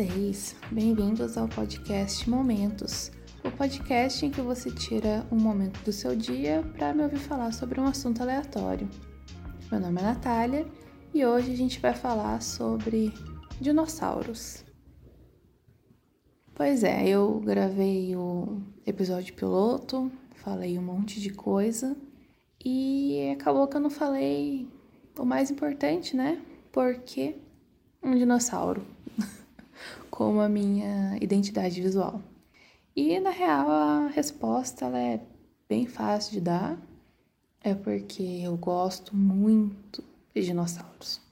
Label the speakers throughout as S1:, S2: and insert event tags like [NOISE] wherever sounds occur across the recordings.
S1: Vocês! Bem-vindos ao podcast Momentos, o podcast em que você tira um momento do seu dia para me ouvir falar sobre um assunto aleatório. Meu nome é Natália e hoje a gente vai falar sobre dinossauros. Pois é, eu gravei o episódio piloto, falei um monte de coisa e acabou que eu não falei o mais importante, né? Porque um dinossauro [LAUGHS] como a minha identidade visual. E na real a resposta ela é bem fácil de dar, é porque eu gosto muito de dinossauros.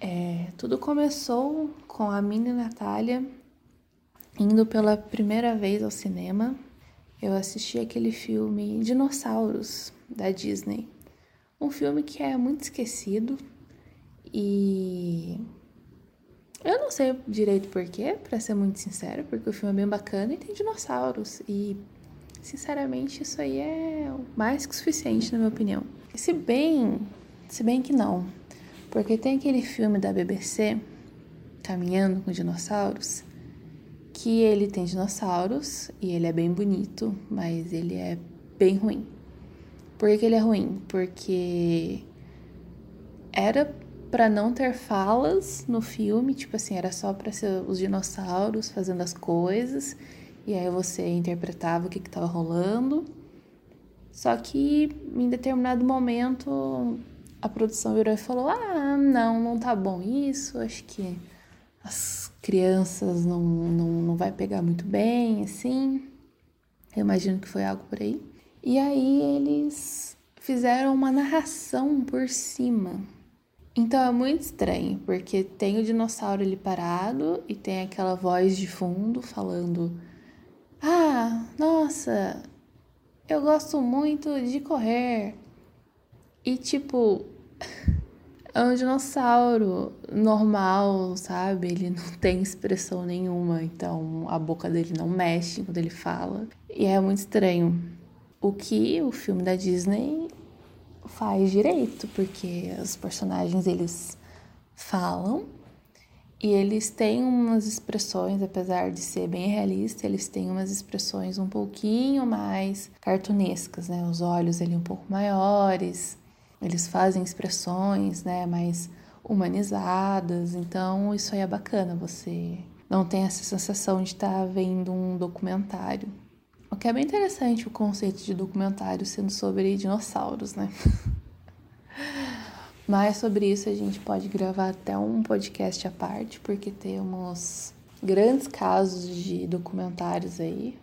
S1: É, tudo começou com a minha Natália indo pela primeira vez ao cinema. Eu assisti aquele filme Dinossauros da Disney, um filme que é muito esquecido e não sei direito porquê, para ser muito sincera, porque o filme é bem bacana e tem dinossauros. E, sinceramente, isso aí é mais que suficiente, na minha opinião. Se bem, se bem que não, porque tem aquele filme da BBC, Caminhando com Dinossauros, que ele tem dinossauros e ele é bem bonito, mas ele é bem ruim. Por que ele é ruim? Porque era para não ter falas no filme, tipo assim, era só para ser os dinossauros fazendo as coisas, e aí você interpretava o que estava rolando. Só que em determinado momento a produção virou e falou: Ah, não, não tá bom isso, acho que as crianças não, não, não vai pegar muito bem, assim. Eu imagino que foi algo por aí. E aí eles fizeram uma narração por cima então é muito estranho, porque tem o dinossauro ali parado e tem aquela voz de fundo falando: Ah, nossa, eu gosto muito de correr. E tipo, [LAUGHS] é um dinossauro normal, sabe? Ele não tem expressão nenhuma, então a boca dele não mexe quando ele fala. E é muito estranho. O que o filme da Disney faz direito, porque os personagens eles falam e eles têm umas expressões, apesar de ser bem realista, eles têm umas expressões um pouquinho mais cartunescas, né? Os olhos ali um pouco maiores, eles fazem expressões, né, mais humanizadas. Então, isso aí é bacana, você não tem essa sensação de estar tá vendo um documentário. O que é bem interessante o conceito de documentário sendo sobre dinossauros, né? [LAUGHS] Mas sobre isso a gente pode gravar até um podcast à parte, porque temos grandes casos de documentários aí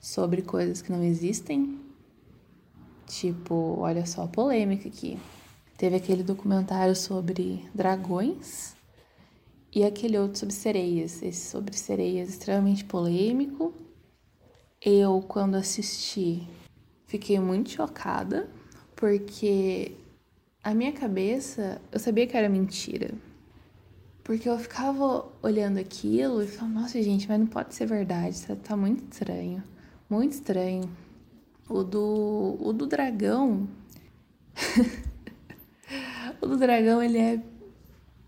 S1: sobre coisas que não existem. Tipo, olha só a polêmica aqui. Teve aquele documentário sobre dragões e aquele outro sobre sereias. Esse sobre sereias extremamente polêmico eu, quando assisti, fiquei muito chocada, porque a minha cabeça, eu sabia que era mentira. Porque eu ficava olhando aquilo e falava, nossa, gente, mas não pode ser verdade, isso tá muito estranho. Muito estranho. O do, o do dragão. [LAUGHS] o do dragão, ele é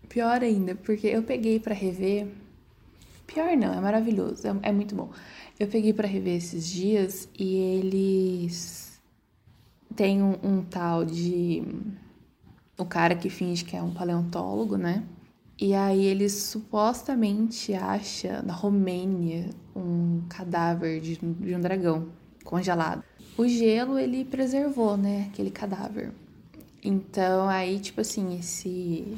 S1: pior ainda, porque eu peguei para rever. Pior não, é maravilhoso, é, é muito bom. Eu peguei para rever esses dias e eles têm um, um, tal de. O cara que finge que é um paleontólogo, né? E aí eles supostamente acha na Romênia um cadáver de, de um dragão congelado. O gelo ele preservou, né, aquele cadáver. Então aí, tipo assim, esse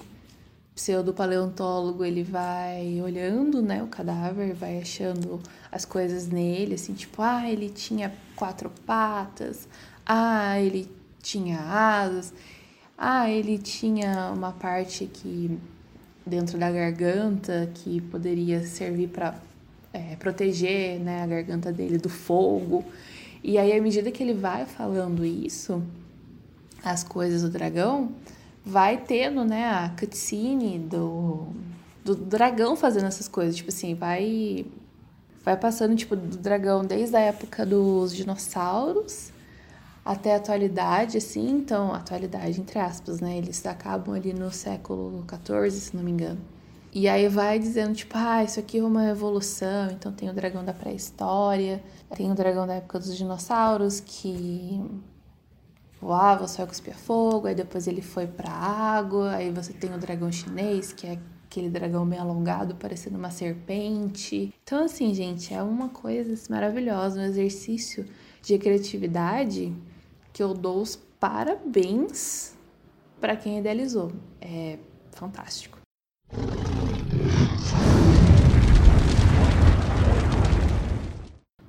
S1: pseudo-paleontólogo ele vai olhando né, o cadáver, vai achando as coisas nele, assim, tipo, ah, ele tinha quatro patas, ah, ele tinha asas, ah, ele tinha uma parte aqui dentro da garganta que poderia servir para é, proteger né, a garganta dele do fogo. E aí, à medida que ele vai falando isso, as coisas do dragão, vai tendo, né, a cutscene do, do dragão fazendo essas coisas. Tipo assim, vai, vai passando, tipo, do dragão desde a época dos dinossauros até a atualidade, assim. Então, atualidade entre aspas, né? Eles acabam ali no século XIV, se não me engano. E aí vai dizendo, tipo, ah, isso aqui é uma evolução, então tem o dragão da pré-história, tem o dragão da época dos dinossauros que voava, só cuspia fogo, aí depois ele foi pra água, aí você tem o dragão chinês, que é aquele dragão meio alongado, parecendo uma serpente. Então, assim, gente, é uma coisa assim, maravilhosa, um exercício de criatividade que eu dou os parabéns para quem idealizou. É fantástico.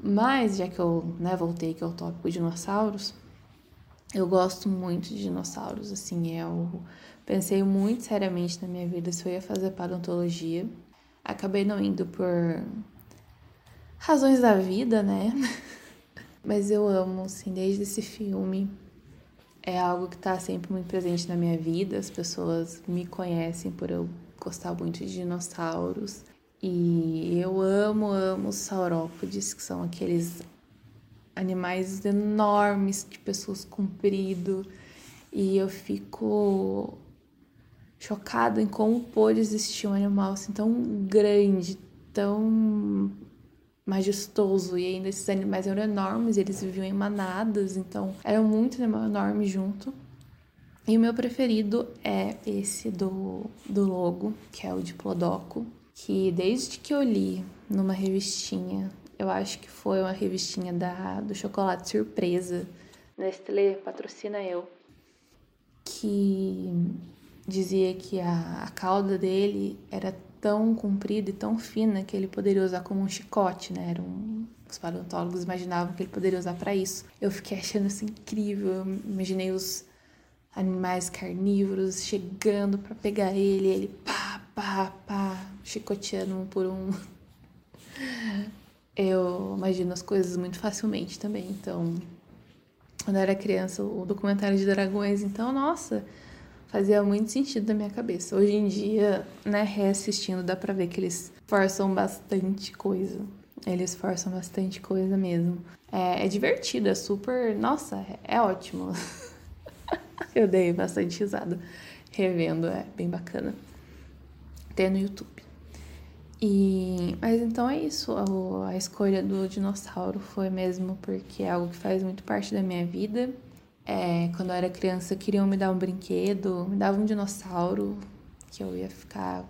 S1: Mas, já que eu né, voltei que é o tópico dinossauros, eu gosto muito de dinossauros, assim, eu pensei muito seriamente na minha vida se eu ia fazer paleontologia. Acabei não indo por razões da vida, né? [LAUGHS] Mas eu amo, assim, desde esse filme. É algo que tá sempre muito presente na minha vida. As pessoas me conhecem por eu gostar muito de dinossauros. E eu amo, amo os saurópodes, que são aqueles animais enormes de pessoas comprido. E eu fico chocada em como pôde existir um animal assim tão grande, tão majestoso. E ainda esses animais eram enormes, eles viviam em manadas, então eram muito animal enorme junto. E o meu preferido é esse do, do logo, que é o Diplodoco que desde que eu li numa revistinha, eu acho que foi uma revistinha da, do chocolate surpresa, Nestlé patrocina eu, que dizia que a, a cauda dele era tão comprida e tão fina que ele poderia usar como um chicote, né? Era um, os paleontólogos imaginavam que ele poderia usar para isso. Eu fiquei achando isso incrível. Eu imaginei os animais carnívoros chegando para pegar ele, ele pá, pá, pá, chicoteando um por um. [LAUGHS] Eu imagino as coisas muito facilmente também. Então, quando eu era criança, o documentário de dragões, então, nossa, fazia muito sentido na minha cabeça. Hoje em dia, né, reassistindo, dá pra ver que eles forçam bastante coisa. Eles forçam bastante coisa mesmo. É, é divertido, é super. Nossa, é, ótimo. [LAUGHS] eu dei bastante risada revendo, é bem bacana. Tem no YouTube. E, mas então é isso, a, a, escolha do dinossauro foi mesmo porque é algo que faz muito parte da minha vida. É, quando eu era criança, queriam me dar um brinquedo, me davam um dinossauro, que eu ia ficar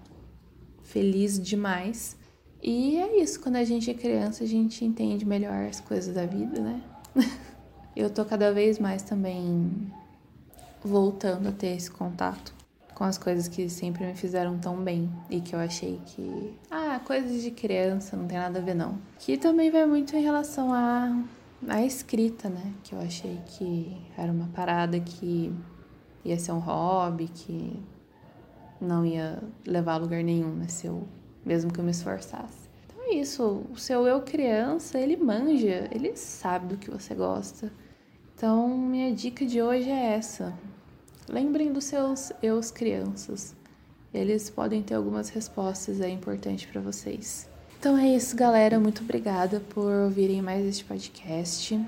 S1: feliz demais. E é isso, quando a gente é criança, a gente entende melhor as coisas da vida, né? [LAUGHS] eu tô cada vez mais também voltando a ter esse contato com as coisas que sempre me fizeram tão bem e que eu achei que, ah, coisas de criança, não tem nada a ver não. Que também vai muito em relação à a, escrita, né? Que eu achei que era uma parada que ia ser um hobby, que não ia levar a lugar nenhum, né? Se eu, mesmo que eu me esforçasse. Então é isso, o seu eu criança, ele manja, ele sabe do que você gosta. Então, minha dica de hoje é essa. Lembrem dos seus eus crianças. Eles podem ter algumas respostas aí importantes para vocês. Então é isso, galera. Muito obrigada por ouvirem mais este podcast.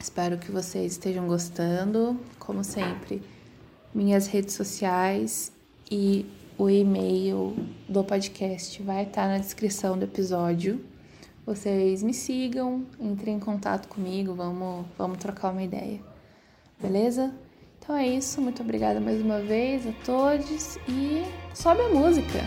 S1: Espero que vocês estejam gostando. Como sempre, minhas redes sociais e o e-mail do podcast vai estar na descrição do episódio. Vocês me sigam, entrem em contato comigo, vamos, vamos trocar uma ideia. Beleza? Então é isso, muito obrigada mais uma vez a todos e sobe a música!